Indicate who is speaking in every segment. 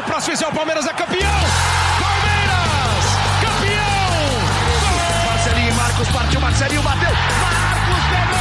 Speaker 1: o próximo é o Palmeiras é campeão! Palmeiras! Campeão!
Speaker 2: Marcelinho Marcos partiu, Marcelinho bateu! Marcos pegou!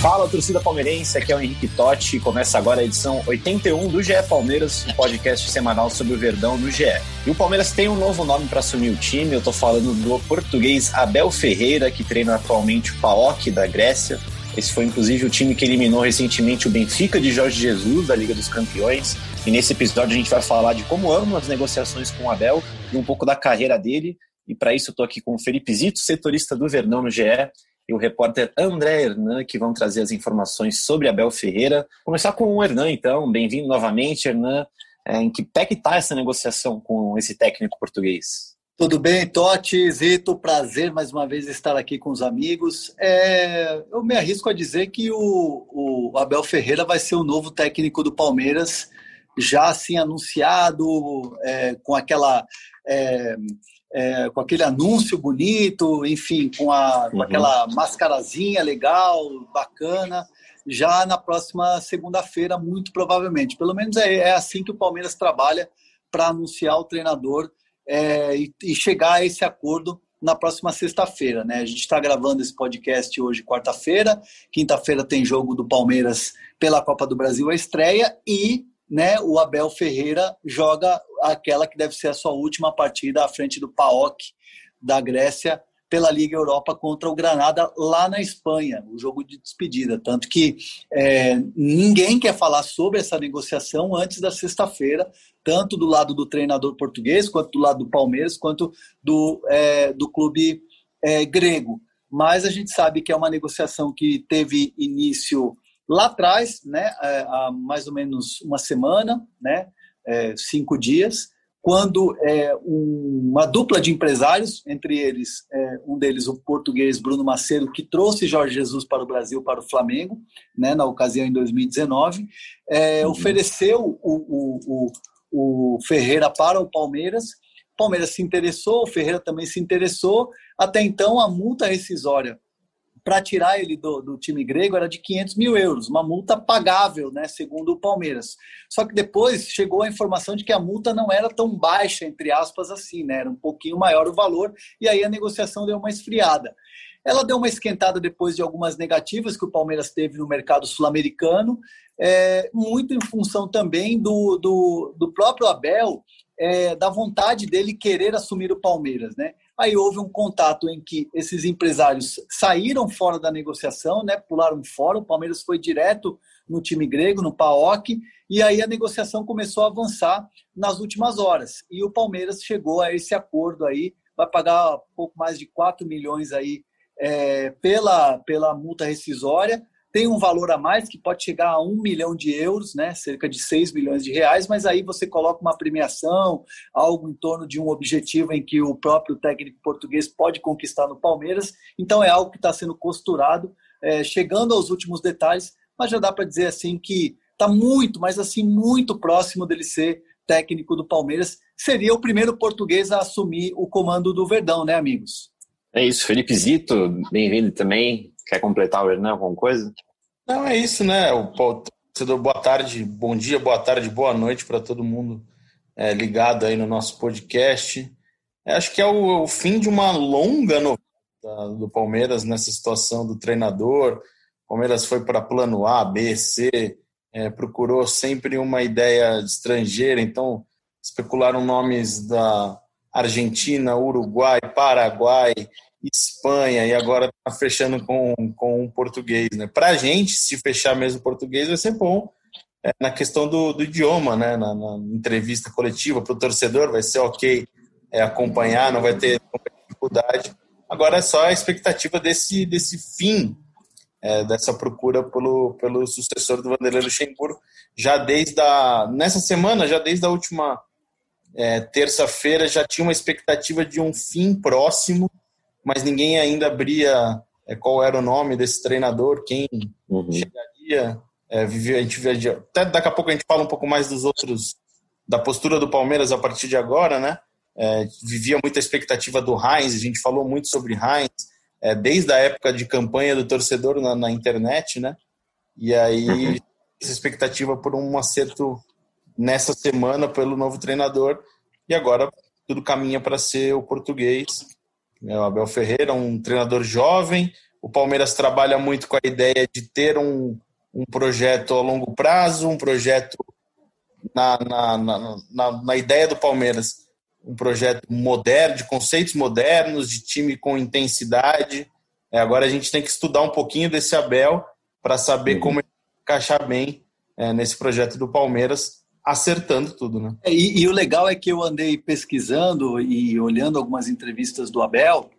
Speaker 3: Fala, torcida palmeirense, aqui é o Henrique Totti começa agora a edição 81 do GE Palmeiras, um podcast semanal sobre o Verdão no GE. E o Palmeiras tem um novo nome para assumir o time, eu tô falando do português Abel Ferreira, que treina atualmente o PAOK da Grécia. Esse foi inclusive o time que eliminou recentemente o Benfica de Jorge Jesus da Liga dos Campeões. E nesse episódio a gente vai falar de como andam as negociações com o Abel e um pouco da carreira dele. E para isso eu tô aqui com o Felipe Zito, setorista do Verdão no GE, e o repórter André Hernan, que vão trazer as informações sobre Abel Ferreira. Começar com o Hernan, então. Bem-vindo novamente, Hernan. É, em que pé que está essa negociação com esse técnico português?
Speaker 4: Tudo bem, Totti, Zito, prazer mais uma vez estar aqui com os amigos. É, eu me arrisco a dizer que o, o, Abel Ferreira vai ser o novo técnico do Palmeiras, já assim anunciado, é, com aquela é, é, com aquele anúncio bonito, enfim, com, a, com uhum. aquela mascarazinha legal, bacana, já na próxima segunda-feira, muito provavelmente. Pelo menos é, é, assim que o Palmeiras trabalha para anunciar o treinador é, e, e, chegar a esse acordo na próxima sexta-feira. Né? A gente está gravando esse podcast hoje, quarta-feira. Quinta-feira tem jogo do Palmeiras pela Copa do Brasil, a estreia, e né, o Abel Ferreira joga aquela que deve ser a sua última partida à frente do PAOK da Grécia pela Liga Europa contra o Granada lá na Espanha, o jogo de despedida. Tanto que é, ninguém quer falar sobre essa negociação antes da sexta-feira, tanto do lado do treinador português, quanto do lado do Palmeiras, quanto do, é, do clube é, grego. Mas a gente sabe que é uma negociação que teve início lá atrás, né, é, há mais ou menos uma semana, né, é, cinco dias, quando é, um, uma dupla de empresários, entre eles um deles o português Bruno Macedo, que trouxe Jorge Jesus para o Brasil, para o Flamengo, né, na ocasião em 2019, é, uhum. ofereceu o, o, o, o Ferreira para o Palmeiras. O Palmeiras se interessou, o Ferreira também se interessou. Até então, a multa rescisória para tirar ele do, do, time grego era de 500 mil euros, uma multa pagável, né, segundo o Palmeiras. Só que depois chegou a informação de que a multa não era tão baixa, entre aspas, assim, né, era um pouquinho maior o valor, e aí a negociação deu uma esfriada. Ela deu uma esquentada depois de algumas negativas que o Palmeiras teve no mercado sul-americano, é, muito em função também do, do, do próprio Abel, é, da vontade dele querer assumir o Palmeiras, né? Aí houve um contato em que esses empresários saíram fora da negociação, né, pularam fora. O Palmeiras foi direto no time grego, no PAOK, e aí a negociação começou a avançar nas últimas horas. E o Palmeiras chegou a esse acordo aí, vai pagar pouco mais de 4 milhões aí é, pela, pela multa rescisória tem um valor a mais que pode chegar a um milhão de euros, né, cerca de 6 milhões de reais, mas aí você coloca uma premiação, algo em torno de um objetivo em que o próprio técnico português pode conquistar no Palmeiras. Então é algo que está sendo costurado, é, chegando aos últimos detalhes, mas já dá para dizer assim que está muito, mas assim muito próximo dele ser técnico do Palmeiras. Seria o primeiro português a assumir o comando do Verdão, né, amigos?
Speaker 3: É isso, Felipe Zito, bem-vindo também. Quer completar o Hernan alguma coisa?
Speaker 5: Não, é isso, né? O torcedor, boa tarde, bom dia, boa tarde, boa noite para todo mundo é, ligado aí no nosso podcast. É, acho que é o, o, fim de uma longa novela do Palmeiras nessa situação do treinador. O Palmeiras foi para plano A, B, C, é, procurou sempre uma ideia estrangeira, então especularam nomes da Argentina, Uruguai, Paraguai, Espanha e agora está fechando com, com português. Né? Para a gente, se fechar mesmo português, vai ser bom é, na questão do, do idioma, né? na, na entrevista coletiva, para o torcedor vai ser ok é, acompanhar, não vai ter dificuldade. Agora é só a expectativa desse, desse fim é, dessa procura pelo, pelo sucessor do Vanderlei Luxemburgo, já desde a, nessa semana, já desde a última é, terça-feira, já tinha uma expectativa de um fim próximo mas ninguém ainda abria é, qual era o nome desse treinador, quem uhum. chegaria. É, vive, a gente vive, até daqui a pouco a gente fala um pouco mais dos outros, da postura do Palmeiras a partir de agora, né? É, vivia muita expectativa do Heinz, a gente falou muito sobre Heinz, é, desde a época de campanha do torcedor na, na internet, né? E aí, uhum. essa expectativa por um acerto nessa semana pelo novo treinador, e agora tudo caminha para ser o português. É, o Abel Ferreira, um treinador jovem. O Palmeiras trabalha muito com a ideia de ter um, um projeto a longo prazo, um projeto na, na, na, na, na ideia do Palmeiras um projeto moderno, de conceitos modernos, de time com intensidade. É, agora a gente tem que estudar um pouquinho desse Abel para saber uhum. como encaixar bem é, nesse projeto do Palmeiras, acertando tudo, né?
Speaker 4: É, e, e, o legal é que eu andei pesquisando e olhando algumas entrevistas do Abel,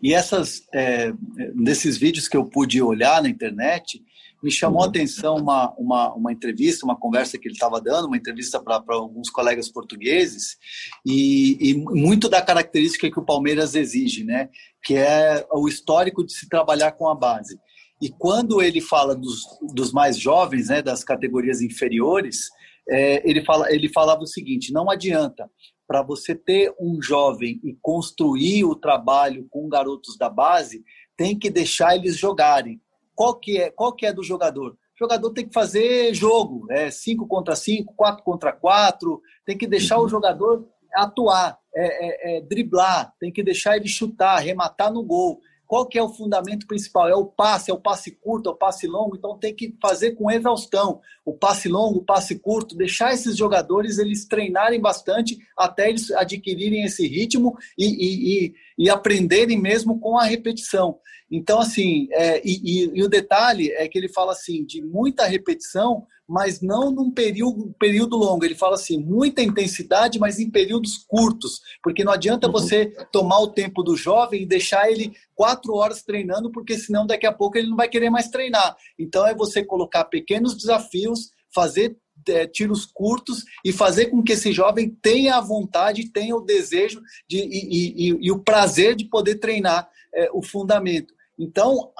Speaker 4: e essas, é, nesses vídeos que eu pude olhar na internet, me chamou a atenção uma, uma, uma entrevista, uma conversa que ele estava dando, uma entrevista para alguns colegas portugueses, e, e, muito da característica que o Palmeiras exige, né? que é o histórico de se trabalhar com a base. E quando ele fala dos, dos mais jovens, né, das categorias inferiores, é, ele, fala, ele falava o seguinte: não adianta para você ter um jovem e construir o trabalho com garotos da base, tem que deixar eles jogarem qual que é, qual que é do jogador? O jogador tem que fazer jogo, é 5 contra 5, 4 contra 4, tem que deixar uhum. o jogador atuar, é, é, é, driblar, tem que deixar ele chutar, arrematar no gol. Qual que é o fundamento principal? É o passe, é o passe curto, é o passe longo, então tem que fazer com exaustão. O passe longo, o passe curto, deixar esses jogadores eles treinarem bastante até eles adquirirem esse ritmo e, e, e, e aprenderem mesmo com a repetição. Então, assim, é, e, e, o detalhe é que ele fala assim, de muita repetição, mas não num período, período longo. Ele fala assim, muita intensidade, mas em períodos curtos, porque não adianta uhum. você tomar o tempo do jovem e deixar ele quatro horas treinando, porque senão daqui a pouco ele não vai querer mais treinar. Então, é você colocar pequenos desafios, fazer é, tiros curtos e fazer com que esse jovem tenha a vontade, tenha o desejo de, e, e, e o prazer de poder treinar é, o fundamento. Então,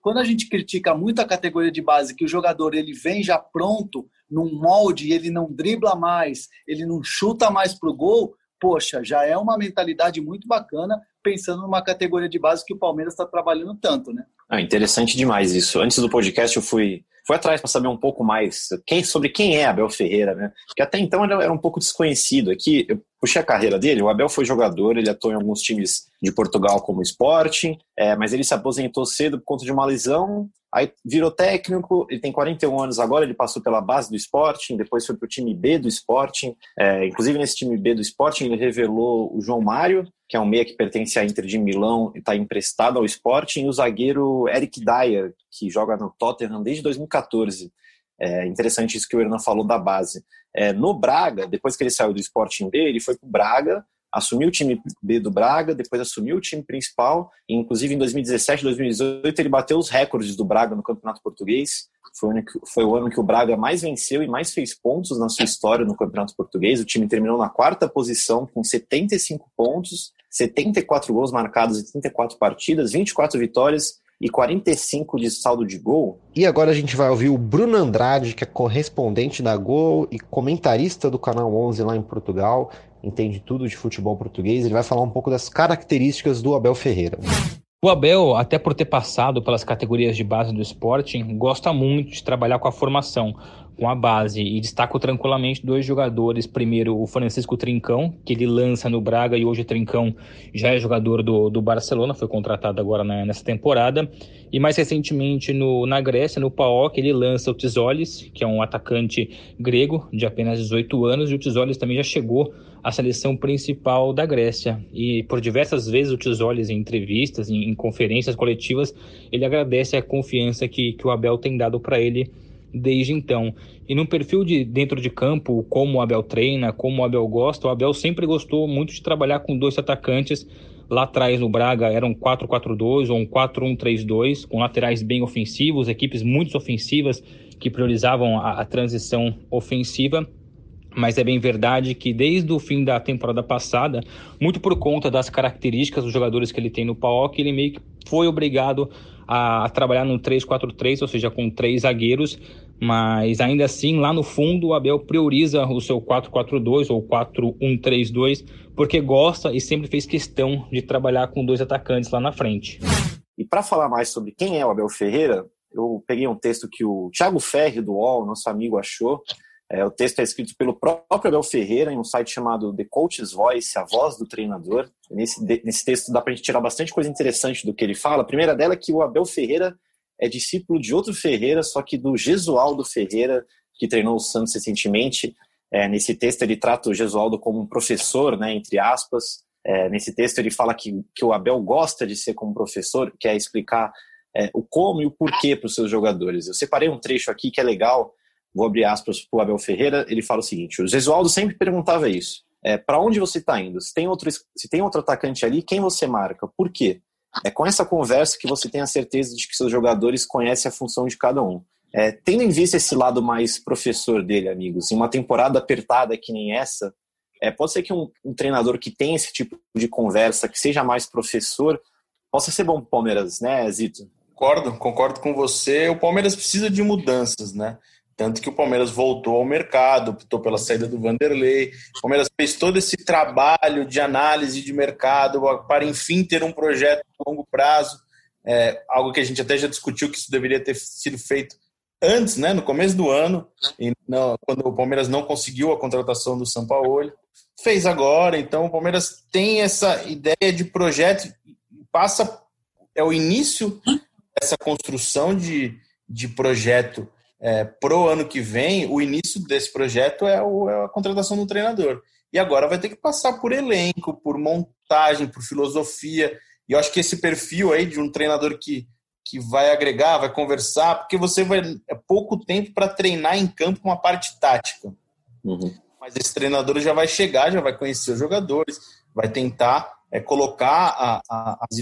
Speaker 4: quando a gente critica muito a categoria de base, que o jogador ele vem já pronto, num molde, ele não dribla mais, ele não chuta mais para o gol, poxa, já é uma mentalidade muito bacana, pensando numa categoria de base que o Palmeiras está trabalhando tanto, né?
Speaker 3: Ah, interessante demais isso. Antes do podcast eu fui foi atrás para saber um pouco mais quem, sobre quem é Abel Ferreira, né? Porque até então ele era um pouco desconhecido. Aqui, eu puxei a carreira dele, o Abel foi jogador, ele atuou em alguns times de Portugal como Sporting, é, mas ele se aposentou cedo por conta de uma lesão, aí virou técnico, ele tem 41 anos agora, ele passou pela base do Sporting, depois foi para o time B do Sporting, é, inclusive nesse time B do Sporting ele revelou o João Mário, que é um meia que pertence à Inter de Milão e está emprestado ao Sporting, e o zagueiro Eric Dyer, que joga no Tottenham desde 2014. É interessante isso que o Hernan falou da base. É, no Braga, depois que ele saiu do Sporting B, ele foi para o Braga, assumiu o time B do Braga, depois assumiu o time principal, e inclusive em 2017, 2018 ele bateu os recordes do Braga no Campeonato Português. Foi o, ano que, foi o ano que o Braga mais venceu e mais fez pontos na sua história no Campeonato Português. O time terminou na quarta posição com 75 pontos, 74 gols marcados em 34 partidas, 24 vitórias e 45 de saldo de gol.
Speaker 6: E agora a gente vai ouvir o Bruno Andrade, que é correspondente da Gol e comentarista do Canal 11 lá em Portugal, entende tudo de futebol português. Ele vai falar um pouco das características do Abel Ferreira.
Speaker 7: O Abel, até por ter passado pelas categorias de base do Sporting, gosta muito de trabalhar com a formação, com a base, e destaco tranquilamente dois jogadores. Primeiro, o Francisco Trincão, que ele lança no Braga, e hoje o Trincão já é jogador do, do Barcelona, foi contratado agora nessa temporada. E mais recentemente no, na Grécia, no PAOK, ele lança o Tisolis, que é um atacante grego de apenas 18 anos, e o Tisolis também já chegou a seleção principal da Grécia. E por diversas vezes o Tisoles, em entrevistas, em, em, conferências coletivas, ele agradece a confiança que, que o Abel tem dado para ele desde então. E no perfil de dentro de campo, como o Abel treina, como o Abel gosta, o Abel sempre gostou muito de trabalhar com dois atacantes. Lá atrás no Braga era um 4-4-2 ou um 4-1-3-2, com laterais bem ofensivos, equipes muito ofensivas que priorizavam a, a transição ofensiva mas é bem verdade que desde o fim da temporada passada, muito por conta das características dos jogadores que ele tem no PAOK, ele meio que foi obrigado a, a trabalhar no 3-4-3, ou seja, com três zagueiros, mas ainda assim, lá no fundo, o Abel prioriza o seu 4-4-2 ou 4-1-3-2, porque gosta e sempre fez questão de trabalhar com dois atacantes lá na frente.
Speaker 3: E para falar mais sobre quem é o Abel Ferreira, eu peguei um texto que o Thiago Ferri, do UOL, nosso amigo, achou. É, o texto é escrito pelo próprio Abel Ferreira em um site chamado The Coach's Voice, a voz do treinador. Nesse, nesse texto dá para a gente tirar bastante coisa interessante do que ele fala. A primeira dela é que o Abel Ferreira é discípulo de outro Ferreira, só que do Gesualdo Ferreira, que treinou o Santos recentemente. É, nesse texto ele trata o Gesualdo como um professor, né, entre aspas. É, nesse texto ele fala que, que o Abel gosta de ser como professor, quer explicar é, o como e o porquê para os seus jogadores. Eu separei um trecho aqui que é legal, vou abrir aspas para o Abel Ferreira, ele fala o seguinte, o Gesualdo sempre perguntava isso, é, para onde você está indo? Se tem, outro, se tem outro atacante ali, quem você marca? Por quê? É com essa conversa que você tem a certeza de que seus jogadores conhecem a função de cada um. É, tendo em vista esse lado mais professor dele, amigos, em uma temporada apertada que nem essa, é, pode ser que um, um, treinador que tem esse tipo de conversa, que seja mais professor, possa ser bom para o Palmeiras, né, Zito?
Speaker 5: Concordo, concordo com você. O Palmeiras precisa de mudanças, né? Tanto que o Palmeiras voltou ao mercado, optou pela saída do Vanderlei. O Palmeiras fez todo esse trabalho de análise de mercado para, enfim, ter um projeto a longo prazo. É, algo que a gente até já discutiu que isso deveria ter sido feito antes, né, no começo do ano, não, quando o Palmeiras não conseguiu a contratação do São Paulo. Fez agora, então o Palmeiras tem essa ideia de projeto, passa, é o início dessa construção de, de projeto é, pro ano que vem, o início desse projeto é, o, é a contratação do treinador. E agora vai ter que passar por elenco, por montagem, por filosofia. E eu acho que esse perfil aí de um treinador que, que vai agregar, vai conversar, porque você vai. É pouco tempo para treinar em campo uma parte tática. Uhum. Mas esse treinador já vai chegar, já vai conhecer os jogadores, vai tentar é, colocar a, a, as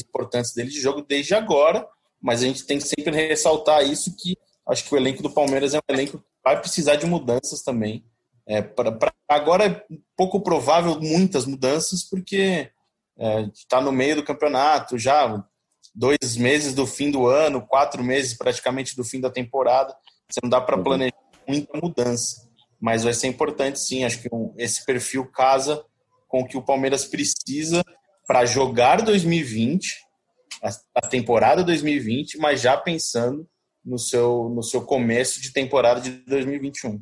Speaker 5: importantes dele de jogo desde agora. Mas a gente tem que sempre ressaltar isso que Acho que o elenco do Palmeiras é um elenco que vai precisar de mudanças também. É, pra, pra agora é pouco provável muitas mudanças, porque está é, no meio do campeonato já, dois meses do fim do ano, quatro meses praticamente do fim da temporada. Você não dá para uhum. planejar muita mudança. Mas vai ser importante sim. Acho que um, esse perfil casa com o que o Palmeiras precisa para jogar 2020, a, a temporada 2020, mas já pensando no seu, no seu começo de temporada de 2021.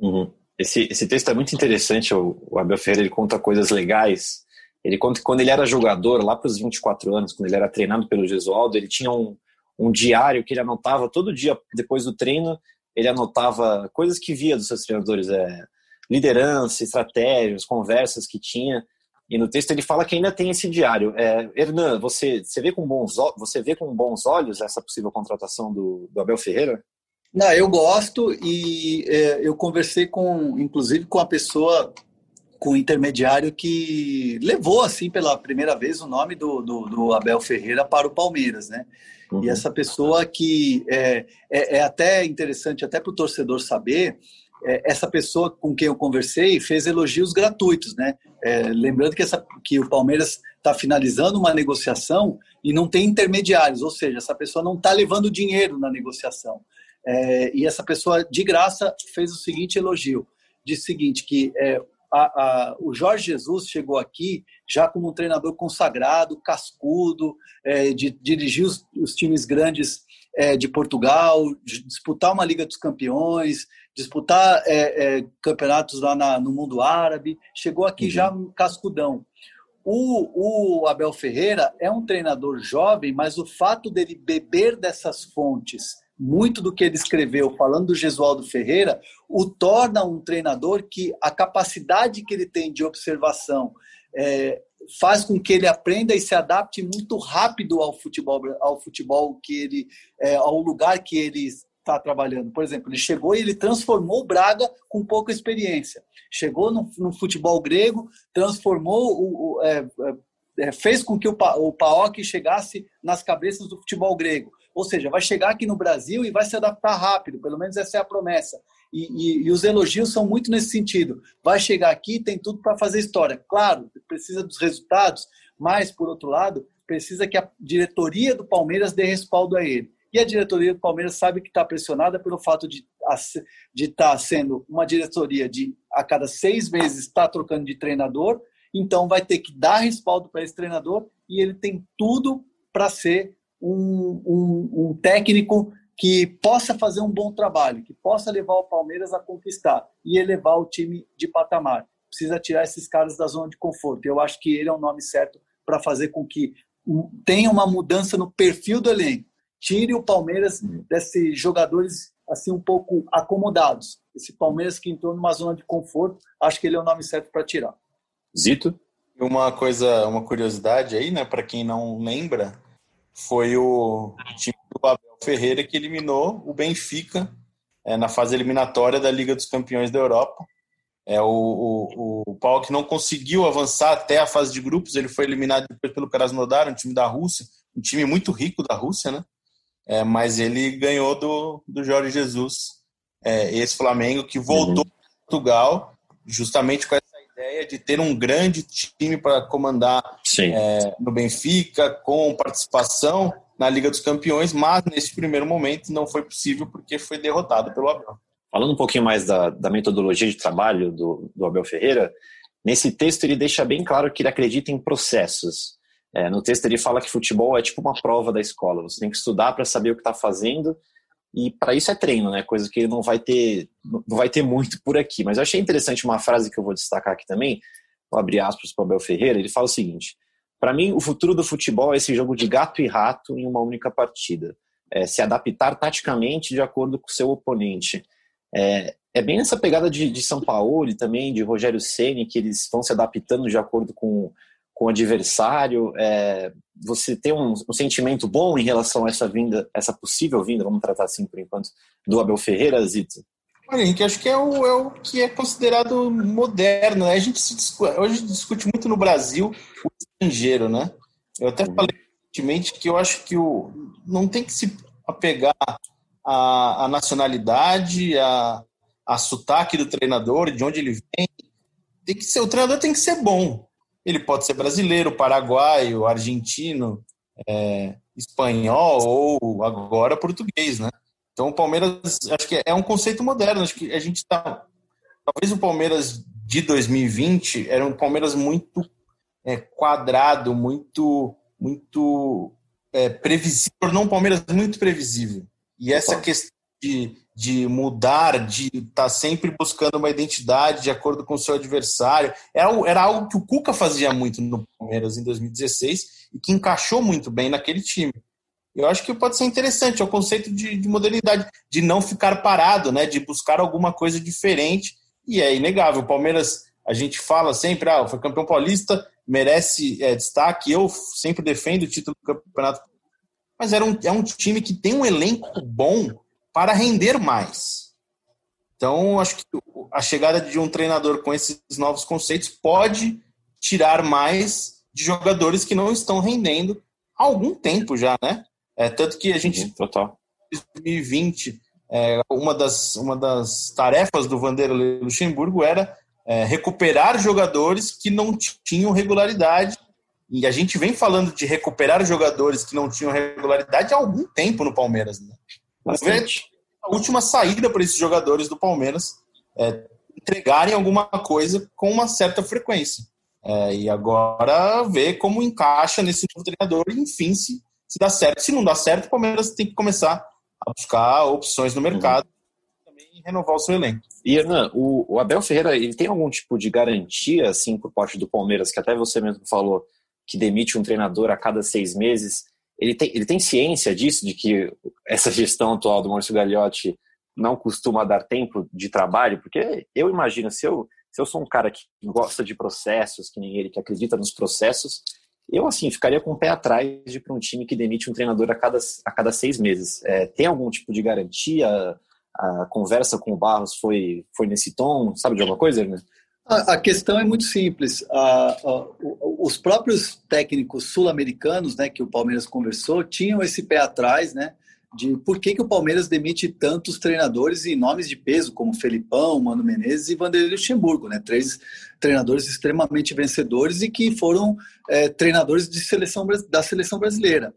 Speaker 3: Uhum. Esse, esse texto é muito interessante. O, o Abel Ferreira ele conta coisas legais. Ele conta que quando ele era jogador, lá para os 24 anos, quando ele era treinado pelo Gesualdo, ele tinha um, um diário que ele anotava todo dia depois do treino. Ele anotava coisas que via dos seus treinadores, é, liderança, estratégias, conversas que tinha. E no texto ele fala que ainda tem esse diário. É, Hernan, você, você, vê com bons, você vê com bons olhos essa possível contratação do, do Abel Ferreira?
Speaker 4: Não, eu gosto e é, eu conversei com, inclusive, com a pessoa, com o intermediário que levou, assim, pela primeira vez o nome do, do, do Abel Ferreira para o Palmeiras, né? Uhum. E essa pessoa que é, é, é até interessante, até para o torcedor saber, é, essa pessoa com quem eu conversei fez elogios gratuitos, né? É, lembrando que, essa, que o Palmeiras está finalizando uma negociação e não tem intermediários, ou seja, essa pessoa não está levando dinheiro na negociação. É, e essa pessoa, de graça, fez o seguinte elogio: disse o seguinte, que é, a, a, o Jorge Jesus chegou aqui já como um treinador consagrado, cascudo, é, de, dirigiu os, os times grandes é, de Portugal, de disputar uma Liga dos Campeões, disputar é, é, campeonatos lá na, no mundo árabe, chegou aqui uhum. já cascudão. O, o, Abel Ferreira é um treinador jovem, mas o fato dele beber dessas fontes, muito do que ele escreveu, falando do Gesualdo Ferreira, o torna um treinador que a capacidade que ele tem de observação é, faz com que ele aprenda e se adapte muito rápido ao futebol, ao futebol que ele, é, ao lugar que ele está trabalhando. Por exemplo, ele chegou e ele transformou o Braga com pouca experiência. Chegou no, no futebol grego, transformou o, o é, é, é fez com que o, o Paok chegasse nas cabeças do futebol grego. Ou seja, vai chegar aqui no Brasil e vai se adaptar rápido, pelo menos essa é a promessa. E, e, e os elogios são muito nesse sentido. Vai chegar aqui tem tudo para fazer história. Claro, precisa dos resultados, mas, por outro lado, precisa que a diretoria do Palmeiras dê respaldo a ele. E a diretoria do Palmeiras sabe que está pressionada pelo fato de estar tá sendo uma diretoria de a cada seis meses está trocando de treinador, então vai ter que dar respaldo para esse treinador e ele tem tudo para ser um, um, um técnico que possa fazer um bom trabalho, que possa levar o Palmeiras a conquistar e elevar o time de patamar. Precisa tirar esses caras da zona de conforto. Eu acho que ele é o nome certo para fazer com que tenha uma mudança no perfil do elenco. Tire o Palmeiras desses jogadores assim um pouco acomodados. Esse Palmeiras que entrou numa zona de conforto, acho que ele é o nome certo para tirar.
Speaker 3: Zito?
Speaker 5: Uma coisa, uma curiosidade aí, né, para quem não lembra, foi o time do Abel Ferreira que eliminou o Benfica é, na fase eliminatória da Liga dos Campeões da Europa. É, o, o, o Paulo que não conseguiu avançar até a fase de grupos, ele foi eliminado depois pelo Krasnodar, um time da Rússia, um time muito rico da Rússia, né? É, mas ele ganhou do, do Jorge Jesus, é, esse Flamengo que voltou uhum. para Portugal, justamente com essa ideia de ter um grande time para comandar é, no Benfica, com participação na Liga dos Campeões, mas nesse primeiro momento não foi possível porque foi derrotado pelo Abel.
Speaker 3: Falando um pouquinho mais da, da metodologia de trabalho do, do, Abel Ferreira, nesse texto ele deixa bem claro que ele acredita em processos. É, no texto ele fala que futebol é tipo uma prova da escola, você tem que estudar para saber o que está fazendo e para isso é treino, né? Coisa que não vai ter, não vai ter muito por aqui. Mas eu achei interessante uma frase que eu vou destacar aqui também. Vou abrir aspas para o Abel Ferreira. Ele fala o seguinte: para mim, o futuro do futebol é esse jogo de gato e rato em uma única partida. É, se adaptar taticamente de acordo com o seu oponente. É, é bem essa pegada de, de São Paulo e também de Rogério Ceni que eles vão se adaptando de acordo com, com o adversário. É, você tem um, um, sentimento bom em relação a essa vinda, essa possível vinda, vamos tratar assim por enquanto, do Abel Ferreira, Zito?
Speaker 5: Olha, Henrique, acho que é o, é o que é considerado moderno. Né? A gente discute, hoje discute muito no Brasil o estrangeiro, né? Eu até uhum. falei recentemente que eu acho que o, não tem que se apegar à, à nacionalidade, a, a sotaque do treinador, de onde ele vem. Tem que ser, o treinador tem que ser bom. Ele pode ser brasileiro, paraguaio, argentino, é, espanhol ou agora português, né? Então o Palmeiras, acho que é um conceito moderno. Acho que a gente está. Talvez o Palmeiras de 2020 era um Palmeiras muito é, quadrado, muito, muito é, previsível, não um Palmeiras muito previsível. E essa questão de, de mudar, de estar tá sempre buscando uma identidade de acordo com o seu adversário, era, era algo que o Cuca fazia muito no Palmeiras em 2016 e que encaixou muito bem naquele time. Eu acho que pode ser interessante, é o conceito de, de modernidade, de não ficar parado, né, de buscar alguma coisa diferente, e é inegável. O Palmeiras, a gente fala sempre, ah, foi campeão paulista, merece é, destaque, eu sempre defendo o título do campeonato, mas era um, é um time que tem um elenco bom para render mais. Então, acho que a chegada de um treinador com esses novos conceitos pode tirar mais de jogadores que não estão rendendo há algum tempo já, né? É, tanto que a gente,
Speaker 3: Total.
Speaker 5: em 2020, é, uma, das, uma das tarefas do Vanderlei Luxemburgo era é, recuperar jogadores que não tinham regularidade. E a gente vem falando de recuperar jogadores que não tinham regularidade há algum tempo no Palmeiras. Né? Bastante. A última saída para esses jogadores do Palmeiras é entregarem alguma coisa com uma certa frequência. É, e agora ver como encaixa nesse novo treinador e, enfim, se se dá certo. Se não dá certo, o Palmeiras tem que começar a buscar opções no mercado uhum. e também renovar o seu elenco.
Speaker 3: E, Hernan, o, o, Abel Ferreira, ele tem algum tipo de garantia, assim, por parte do Palmeiras, que até você mesmo falou que demite um treinador a cada seis meses. Ele tem, ele tem ciência disso, de que essa gestão atual do Márcio Gagliotti não costuma dar tempo de trabalho? Porque eu imagino, se eu, se eu sou um cara que gosta de processos, que nem ele, que acredita nos processos, eu, assim, ficaria com o pé atrás de para um time que demite um treinador a cada, a cada seis meses. É, tem algum tipo de garantia? A conversa com o Barros foi, foi nesse tom? Sabe de alguma coisa, né?
Speaker 4: A, questão é muito simples. Os próprios técnicos sul-americanos, né, que o Palmeiras conversou, tinham esse pé atrás, né, de por que, que o Palmeiras demite tantos treinadores e nomes de peso, como Felipão, Mano Menezes e Vanderlei Luxemburgo, né? Três treinadores extremamente vencedores e que foram é, treinadores de seleção, da seleção brasileira.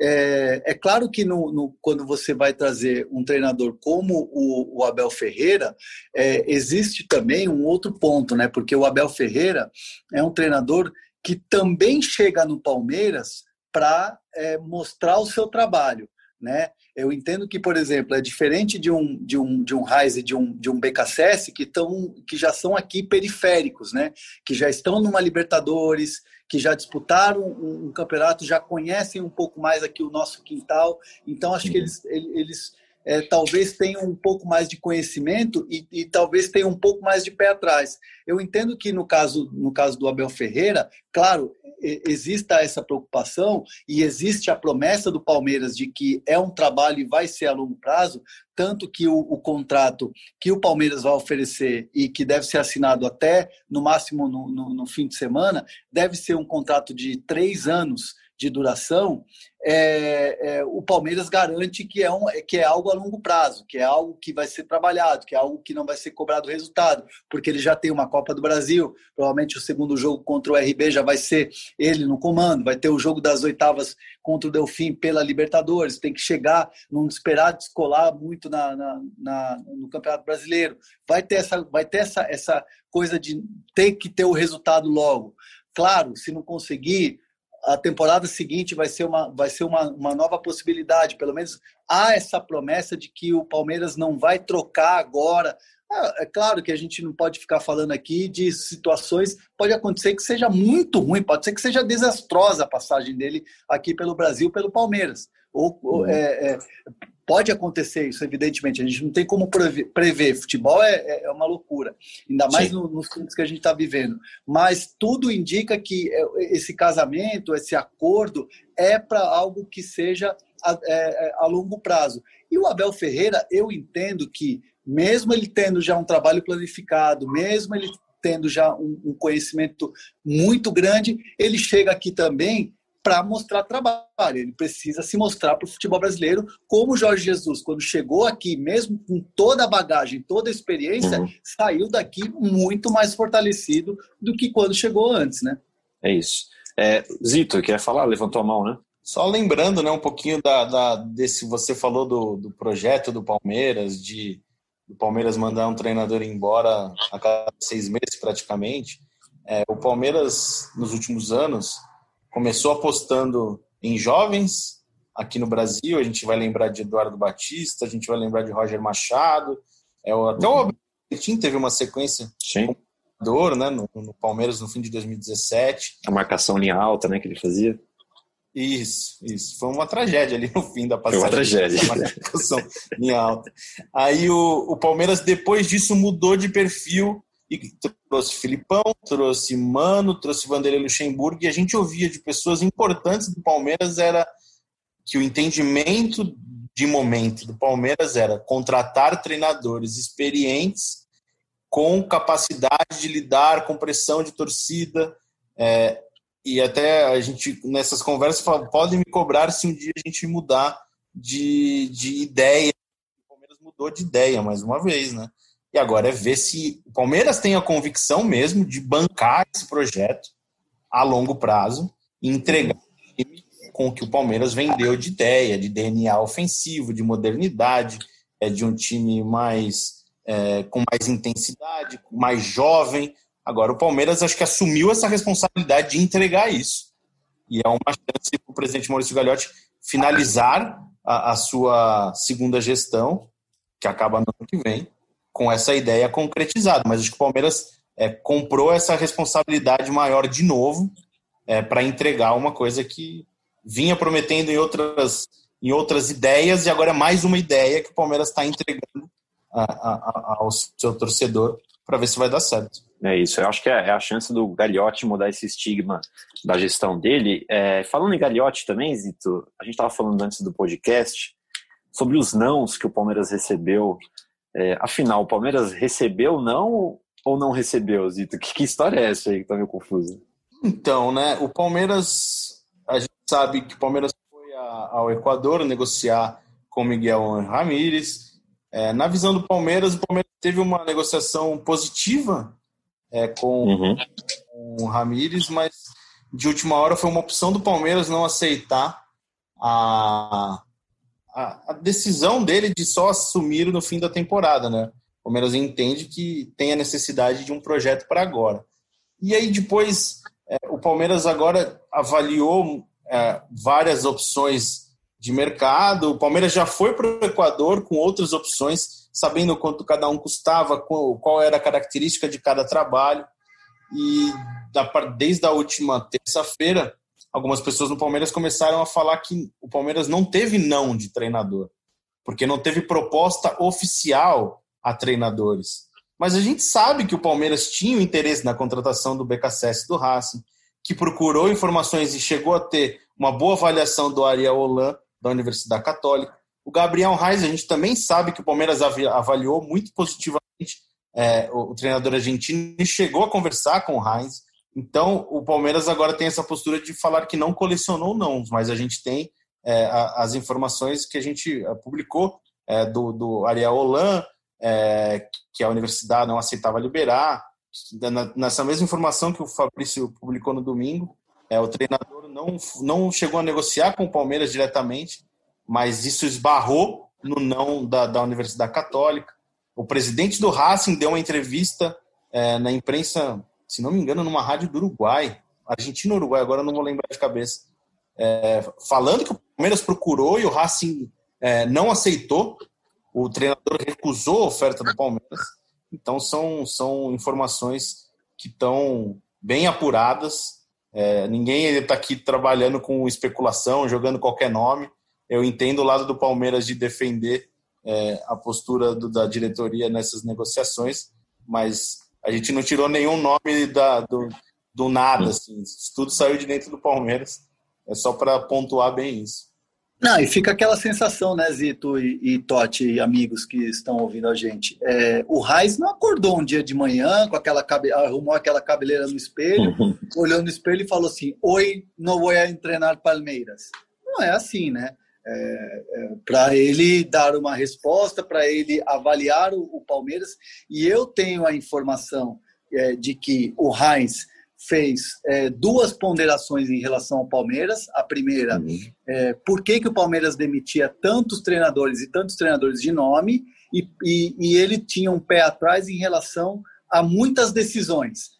Speaker 4: É, é claro que no, no, quando você vai trazer um treinador como o, o Abel Ferreira, é, existe também um outro ponto, né? Porque o Abel Ferreira é um treinador que também chega no Palmeiras para é, mostrar o seu trabalho. Né? Eu entendo que, por exemplo, é diferente de um de um de um Reis e de um de um BKSS que estão que já são aqui periféricos, né? Que já estão numa Libertadores, que já disputaram um, um campeonato, já conhecem um pouco mais aqui o nosso quintal. Então acho que eles eles é, talvez tenham um pouco mais de conhecimento e, e, talvez tenham um pouco mais de pé atrás. Eu entendo que no caso, no caso do Abel Ferreira, claro, exista essa preocupação e existe a promessa do Palmeiras de que é um trabalho e vai ser a longo prazo, tanto que o, o contrato que o Palmeiras vai oferecer e que deve ser assinado até, no máximo, no, no, no fim de semana, deve ser um contrato de três anos de duração, é, é, o Palmeiras garante que é, um, que é algo a longo prazo, que é algo que vai ser trabalhado, que é algo que não vai ser cobrado resultado, porque ele já tem uma Copa do Brasil, provavelmente o segundo jogo contra o RB já vai ser ele no comando, vai ter o jogo das oitavas contra o Delfim pela Libertadores, tem que chegar, não esperar descolar muito na, na, na, no Campeonato Brasileiro, vai ter, essa, vai ter essa, essa coisa de ter que ter o resultado logo. Claro, se não conseguir, a temporada seguinte vai ser, uma, vai ser uma, uma nova possibilidade. Pelo menos há essa promessa de que o Palmeiras não vai trocar agora. É, é claro que a gente não pode ficar falando aqui de situações. Pode acontecer que seja muito ruim, pode ser que seja desastrosa a passagem dele aqui pelo Brasil, pelo Palmeiras. Ou, uhum. é, é, pode acontecer isso, evidentemente. A gente não tem como prever. Futebol é, é, é uma loucura, ainda mais no, nos tempos que a gente está vivendo. Mas tudo indica que é, esse casamento, esse acordo, é para algo que seja a, é, a longo prazo. E o Abel Ferreira, eu entendo que, mesmo ele tendo já um trabalho planificado, mesmo ele tendo já um, um conhecimento muito grande, ele chega aqui também para mostrar trabalho. Ele precisa se mostrar para o futebol brasileiro, como o Jorge Jesus, quando chegou aqui, mesmo com toda a bagagem, toda a experiência, uhum. saiu daqui muito mais fortalecido do que quando chegou antes, né?
Speaker 3: É isso. É, Zito, quer falar? Levantou a mão, né?
Speaker 5: Só lembrando, né, um pouquinho da, da, desse. Você falou do, do projeto do Palmeiras, de o Palmeiras mandar um treinador embora a cada seis meses praticamente. É, o Palmeiras, nos últimos anos, começou apostando em jovens aqui no Brasil. A gente vai lembrar de Eduardo Batista, a gente vai lembrar de Roger Machado. É, até o Betim teve uma sequência
Speaker 3: Sim.
Speaker 5: né, no, no, Palmeiras no fim de 2017.
Speaker 3: A marcação linha alta né, que ele fazia.
Speaker 5: Isso, isso. Foi uma tragédia ali no fim da passagem.
Speaker 3: Foi uma tragédia.
Speaker 5: marcação linha alta. Aí o, o Palmeiras, depois disso, mudou de perfil e trouxe Filipão, trouxe Mano, trouxe Vanderlei Luxemburgo, e a gente ouvia de pessoas importantes do Palmeiras era que o entendimento de momento do Palmeiras era contratar treinadores experientes com capacidade de lidar com pressão de torcida, é, e até a gente, nessas conversas, fala, podem me cobrar se um dia a gente mudar de, de ideia. O Palmeiras mudou de ideia mais uma vez, né? E agora é ver se o Palmeiras tem a convicção mesmo de bancar esse projeto a longo prazo e entregar com o que o Palmeiras vendeu de ideia, de DNA ofensivo, de modernidade, é de um time mais é, com mais intensidade, mais jovem. Agora o Palmeiras acho que assumiu essa responsabilidade de entregar isso. E é uma chance para o presidente Maurício Gagliotti finalizar a, a sua segunda gestão, que acaba no ano que vem, com essa ideia concretizada. Mas acho que o Palmeiras é, comprou essa responsabilidade maior de novo é, para entregar uma coisa que vinha prometendo em outras, em outras ideias e agora é mais uma ideia que o Palmeiras está entregando a, a, a, ao seu torcedor para ver se vai dar certo.
Speaker 3: É isso, eu acho que é, é a chance do Gagliotti mudar esse estigma da gestão dele. É, falando em Gagliotti também, Zito, a gente estava falando antes do podcast sobre os nãos que o Palmeiras recebeu é, afinal, o Palmeiras recebeu não ou não recebeu, Zito? Que, que história é essa aí que tá meio confusa?
Speaker 5: Então, né, o Palmeiras, a gente sabe que o Palmeiras foi a, ao Equador negociar com Miguel Ramírez. É, na visão do Palmeiras, o Palmeiras teve uma negociação positiva é, com, uhum. com o Ramírez, mas de última hora foi uma opção do Palmeiras não aceitar a, a, a, decisão dele de só assumir no fim da temporada, né? O Palmeiras entende que tem a necessidade de um projeto para agora. E aí depois é, o Palmeiras agora avaliou é, várias opções de mercado. O Palmeiras já foi para o Equador com outras opções, sabendo quanto cada um custava, qual era a característica de cada trabalho. E desde a última terça-feira, algumas pessoas no Palmeiras começaram a falar que o Palmeiras não teve não de treinador, porque não teve proposta oficial a treinadores. Mas a gente sabe que o Palmeiras tinha interesse na contratação do BKSS do Racing, que procurou informações e chegou a ter uma boa avaliação do Ariel Holan, da Universidade Católica. O Gabriel Reis, a gente também sabe que o Palmeiras avaliou muito positivamente é, o, treinador argentino e chegou a conversar com o Reis. Então, o Palmeiras agora tem essa postura de falar que não colecionou não, mas a gente tem é, as informações que a gente é, publicou é, do, do Ariel Holan, é, que a universidade não aceitava liberar. Nessa mesma informação que o Fabrício publicou no domingo, é, o treinador não, não chegou a negociar com o Palmeiras diretamente, mas isso esbarrou no não da, da Universidade Católica. O presidente do Racing deu uma entrevista é, na imprensa se não me engano, numa rádio do Uruguai, Argentina ou Uruguai, agora não vou lembrar de cabeça, é, falando que o Palmeiras procurou e o Racing é, não aceitou, o treinador recusou a oferta do Palmeiras. Então, são, são informações que estão bem apuradas. É, ninguém está aqui trabalhando com especulação, jogando qualquer nome. Eu entendo o lado do Palmeiras de defender é, a postura do, da diretoria nessas negociações, mas a gente não tirou nenhum nome da, do, do nada, assim. Tudo saiu de dentro do Palmeiras. É só para pontuar bem isso.
Speaker 4: Não, e fica aquela sensação, né, Zito e, e Totti e amigos que estão ouvindo a gente. É, o Raiz não acordou um dia de manhã com aquela cabe... arrumou aquela cabeleira no espelho, olhou no espelho e falou assim: Oi, não vou treinar Palmeiras. Não é assim, né? É, é, para ele dar uma resposta, para ele avaliar o, o, Palmeiras. E eu tenho a informação é, de que o Heinz fez é, duas ponderações em relação ao Palmeiras. A primeira, uhum. É, por que, que o Palmeiras demitia tantos treinadores e tantos treinadores de nome, e, e, e ele tinha um pé atrás em relação a muitas decisões.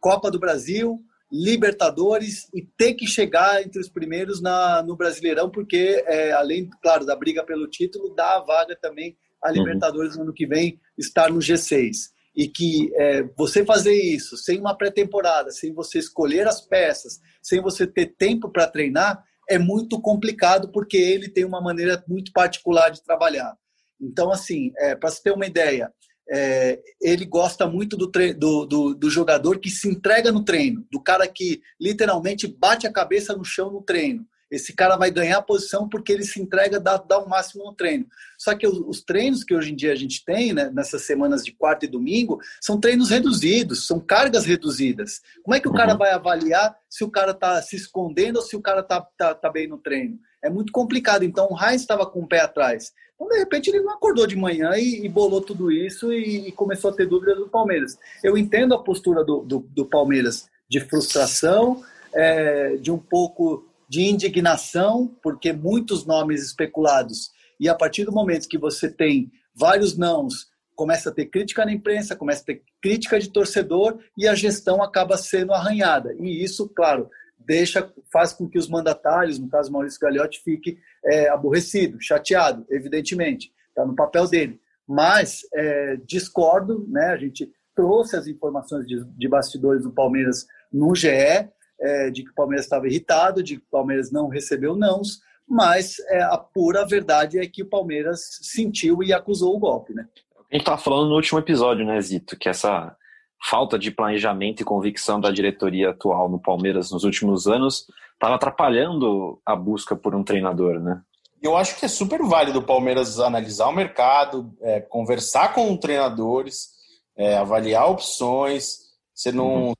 Speaker 4: Copa do Brasil, Libertadores e ter que chegar entre os primeiros na, no Brasileirão, porque é, além, claro, da briga pelo título, dá a vaga também a uhum. Libertadores no ano que vem estar no G6. E que é, você fazer isso sem uma pré-temporada, sem você escolher as peças, sem você ter tempo para treinar, é muito complicado, porque ele tem uma maneira muito particular de trabalhar. Então, assim, é, para você ter uma ideia, é, ele gosta muito do, do, do, do, jogador que se entrega no treino, do cara que literalmente bate a cabeça no chão no treino. Esse cara vai ganhar a posição porque ele se entrega, dá, dá o máximo no treino. Só que os, os treinos que hoje em dia a gente tem, né, nessas semanas de quarta e domingo, são treinos reduzidos, são cargas reduzidas. Como é que o cara uhum. vai avaliar se o cara está se escondendo ou se o cara está tá, tá bem no treino? É muito complicado. Então o Heinz estava com o pé atrás. Então, de repente, ele não acordou de manhã e, e bolou tudo isso e, e, começou a ter dúvidas do Palmeiras. Eu entendo a postura do, do, do Palmeiras de frustração, é, de um pouco de indignação, porque muitos nomes especulados. E a partir do momento que você tem vários nãos, começa a ter crítica na imprensa, começa a ter crítica de torcedor e a gestão acaba sendo arranhada. E isso, claro, deixa, faz com que os mandatários, no caso Maurício Gagliotti, fique é, aborrecido, chateado, evidentemente, está no papel dele. Mas é, discordo, né? A gente trouxe as informações de, de bastidores do Palmeiras no GE, é, de que o Palmeiras estava irritado, de que o Palmeiras não recebeu nãos, mas é, a pura verdade é que o Palmeiras sentiu e acusou o golpe, né?
Speaker 3: A gente estava falando no último episódio, né, Zito, que essa falta de planejamento e convicção da diretoria atual no Palmeiras nos últimos anos estava atrapalhando a busca por um treinador, né?
Speaker 5: Eu acho que é super válido o Palmeiras analisar o mercado, é, conversar com treinadores, é, avaliar opções. Você não uhum.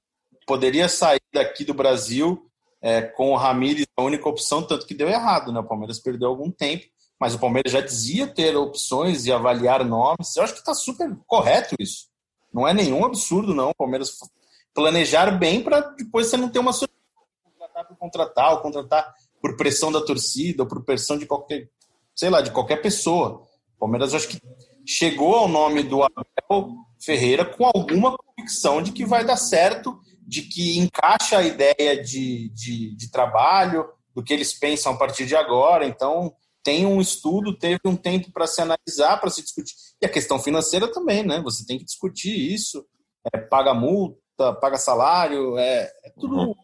Speaker 5: poderia sair daqui do Brasil é, com o Ramires a única opção, tanto que deu errado, né? O Palmeiras perdeu algum tempo mas o Palmeiras já dizia ter opções e avaliar nomes. Eu acho que está super correto isso. Não é nenhum absurdo, não. O Palmeiras planejar bem para depois você não ter uma surpresa. Contratar contratar, ou contratar por pressão da torcida, ou por pressão de qualquer, sei lá, de qualquer pessoa. O Palmeiras acho que chegou ao nome do Abel Ferreira com alguma convicção de que vai dar certo, de que encaixa a ideia de, de, de trabalho, do que eles pensam a partir de agora. Então, tem um estudo, teve um tempo para se analisar, para se discutir. E a questão financeira também, né? Você tem que discutir isso. É, paga multa, paga salário, é, é tudo uhum.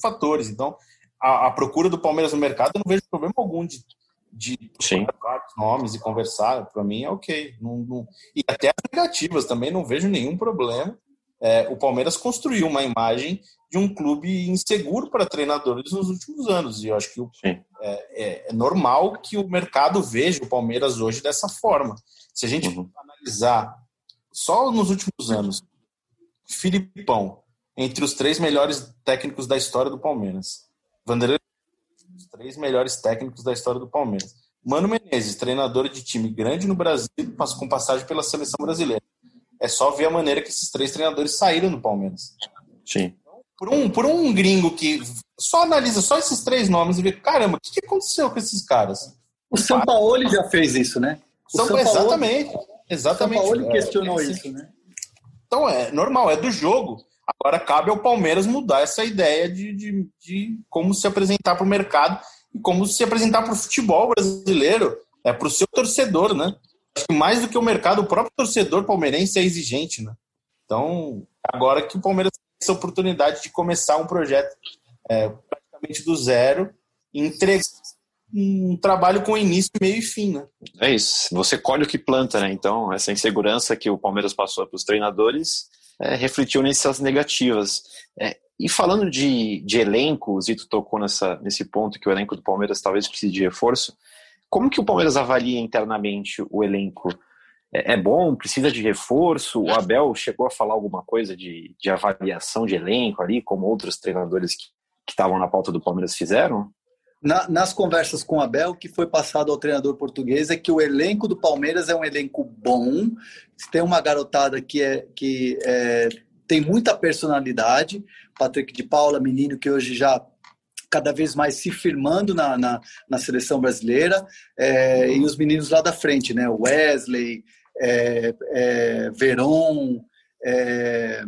Speaker 5: fatores. Então, a, a, procura do Palmeiras no mercado, eu não vejo problema algum de, de vários nomes e conversar. Para mim é ok. Não, não... E até as negativas também não vejo nenhum problema. É, o Palmeiras construiu uma imagem de um clube inseguro para treinadores nos últimos anos. E eu acho que o, é, é, é, normal que o mercado veja o Palmeiras hoje dessa forma. Se a gente uhum. analisar só nos últimos anos, Filipão, entre os três melhores técnicos da história do Palmeiras. Vanderlei, os três melhores técnicos da história do Palmeiras. Mano Menezes, treinador de time grande no Brasil, com passagem pela seleção brasileira. É só ver a maneira que esses três treinadores saíram do Palmeiras.
Speaker 6: Sim
Speaker 5: por um, por um gringo que só analisa só esses três nomes e vê, caramba, o que, que aconteceu com esses caras?
Speaker 4: O São Paulo já fez isso, né?
Speaker 5: O São, São
Speaker 4: exatamente.
Speaker 5: Paulo, exatamente.
Speaker 4: São Paulo questionou é, é, isso, né?
Speaker 5: Então é normal, é do jogo. Agora cabe ao Palmeiras mudar essa ideia de, de, de como se apresentar para o mercado e como se apresentar para o futebol brasileiro, é para o seu torcedor, né? Acho que mais do que o mercado, o próprio torcedor palmeirense é exigente, né? Então, agora que o Palmeiras essa oportunidade de começar um projeto é, praticamente do zero, entregar um trabalho com início, meio e fim, né?
Speaker 3: É isso. Você colhe o que planta, né? Então, essa insegurança que o Palmeiras passou para os treinadores é, refletiu nessas negativas. É, e falando de, de elenco, o Zito tocou nessa, nesse ponto que o elenco do Palmeiras talvez precise de reforço. Como que o Palmeiras avalia internamente o elenco? É, é bom, precisa de reforço. O Abel chegou a falar alguma coisa de, de avaliação de elenco ali, como outros treinadores que estavam na pauta do Palmeiras fizeram?
Speaker 4: Na, nas conversas com o Abel, o que foi passado ao treinador português é que o elenco do Palmeiras é um elenco bom, tem uma garotada que, é, que é, tem muita personalidade, Patrick de Paula, menino que hoje já cada vez mais se firmando na, na, na seleção brasileira, é, e os meninos lá da frente, né? Wesley, é, é, Veron, é,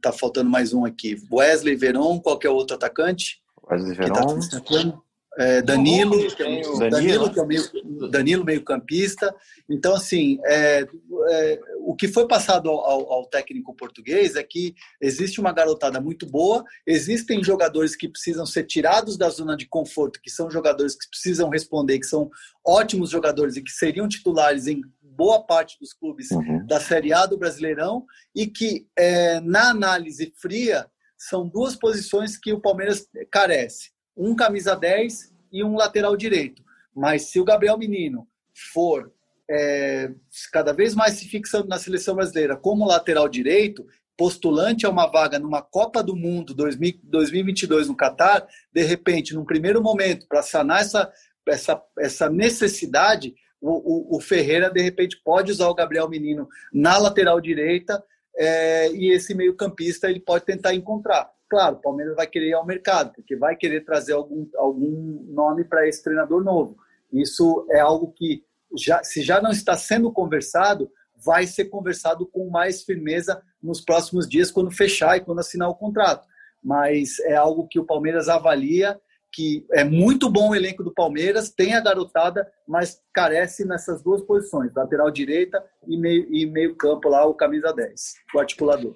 Speaker 4: tá faltando mais um aqui. Wesley, Veron, qualquer outro atacante?
Speaker 6: Wesley, tá Veron.
Speaker 4: Tá é, Danilo, que é o, Danilo, que é o meio, Danilo meio campista. Então, assim, é, é, o que foi passado ao, ao, técnico português é que existe uma garotada muito boa, existem jogadores que precisam ser tirados da zona de conforto, que são jogadores que precisam responder, que são ótimos jogadores e que seriam titulares em boa parte dos clubes uhum. da Série A do Brasileirão e que, é, na análise fria, são duas posições que o Palmeiras carece. Um camisa 10 e um lateral direito. Mas se o Gabriel Menino for é, cada vez mais se fixando na seleção brasileira como lateral direito, postulante a uma vaga numa Copa do Mundo 2022 no Catar, de repente, num primeiro momento, para sanar essa, essa, essa necessidade, o, o, o, Ferreira, de repente, pode usar o Gabriel Menino na lateral direita é, e esse meio-campista ele pode tentar encontrar. Claro, o Palmeiras vai querer ir ao mercado, porque vai querer trazer algum, algum nome para esse treinador novo. Isso é algo que, já, se já não está sendo conversado, vai ser conversado com mais firmeza nos próximos dias, quando fechar e quando assinar o contrato. Mas é algo que o Palmeiras avalia que é muito bom o elenco do Palmeiras, tem a garotada, mas carece nessas duas posições, lateral direita e meio, e meio campo lá, o camisa 10, o articulador.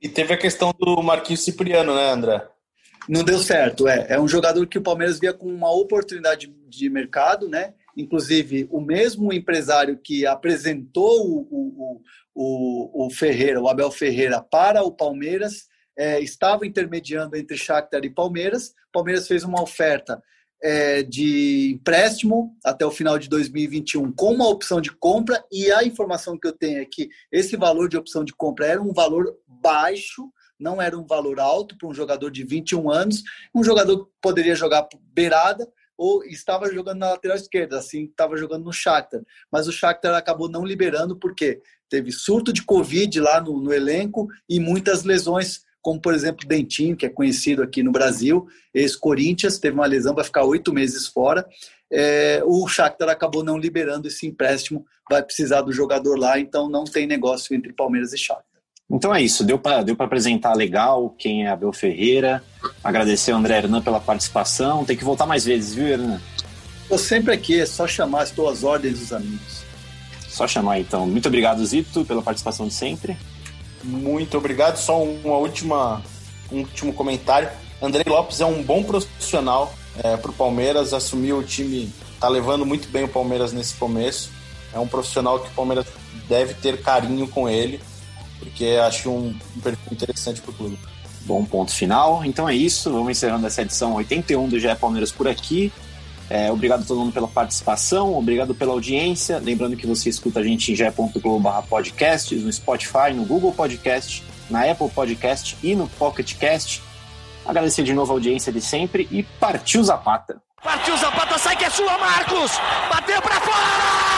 Speaker 5: E teve a questão do Marquinhos Cipriano, né, André?
Speaker 4: Não deu certo, é. É um jogador que o Palmeiras via com uma oportunidade de mercado, né? Inclusive, o mesmo empresário que apresentou o, o, o, o Ferreira, o Abel Ferreira, para o Palmeiras, é, estava intermediando entre Shakhtar e Palmeiras. Palmeiras fez uma oferta é, de empréstimo até o final de 2021 com uma opção de compra e a informação que eu tenho é que esse valor de opção de compra era um valor baixo, não era um valor alto para um jogador de 21 anos, um jogador que poderia jogar beirada, ou estava jogando na lateral esquerda, assim estava jogando no Shakhtar. Mas o Shakhtar acabou não liberando porque teve surto de Covid lá no, no elenco e muitas lesões, como por exemplo Dentinho, que é conhecido aqui no Brasil, ex-Corinthians, teve uma lesão, vai ficar oito meses fora. É, o Shakhtar acabou não liberando esse empréstimo, vai precisar do jogador lá, então não tem negócio entre Palmeiras e Shakhtar.
Speaker 3: Então é isso, deu para deu apresentar legal quem é Abel Ferreira. Agradecer ao André Hernan pela participação. Tem que voltar mais vezes, viu, Hernan?
Speaker 4: Estou sempre aqui, é só chamar, estou às ordens dos amigos.
Speaker 3: Só chamar então. Muito obrigado, Zito, pela participação de sempre.
Speaker 5: Muito obrigado. Só uma última, um último comentário. André Lopes é um bom profissional é, para o Palmeiras, assumiu o time, está levando muito bem o Palmeiras nesse começo. É um profissional que o Palmeiras deve ter carinho com ele porque acho um, um perfil interessante para o clube.
Speaker 3: Bom ponto final. Então é isso. Vamos encerrando essa edição 81 do GE Palmeiras por aqui. É, obrigado a todo mundo pela participação, obrigado pela audiência. Lembrando que você escuta a gente em ge.globo/podcasts, no Spotify, no Google Podcast, na Apple Podcast e no Pocket Cast. Agradecer de novo a audiência de sempre e partiu Zapata.
Speaker 2: Partiu Zapata, sai que é sua, Marcos! Bateu para fora!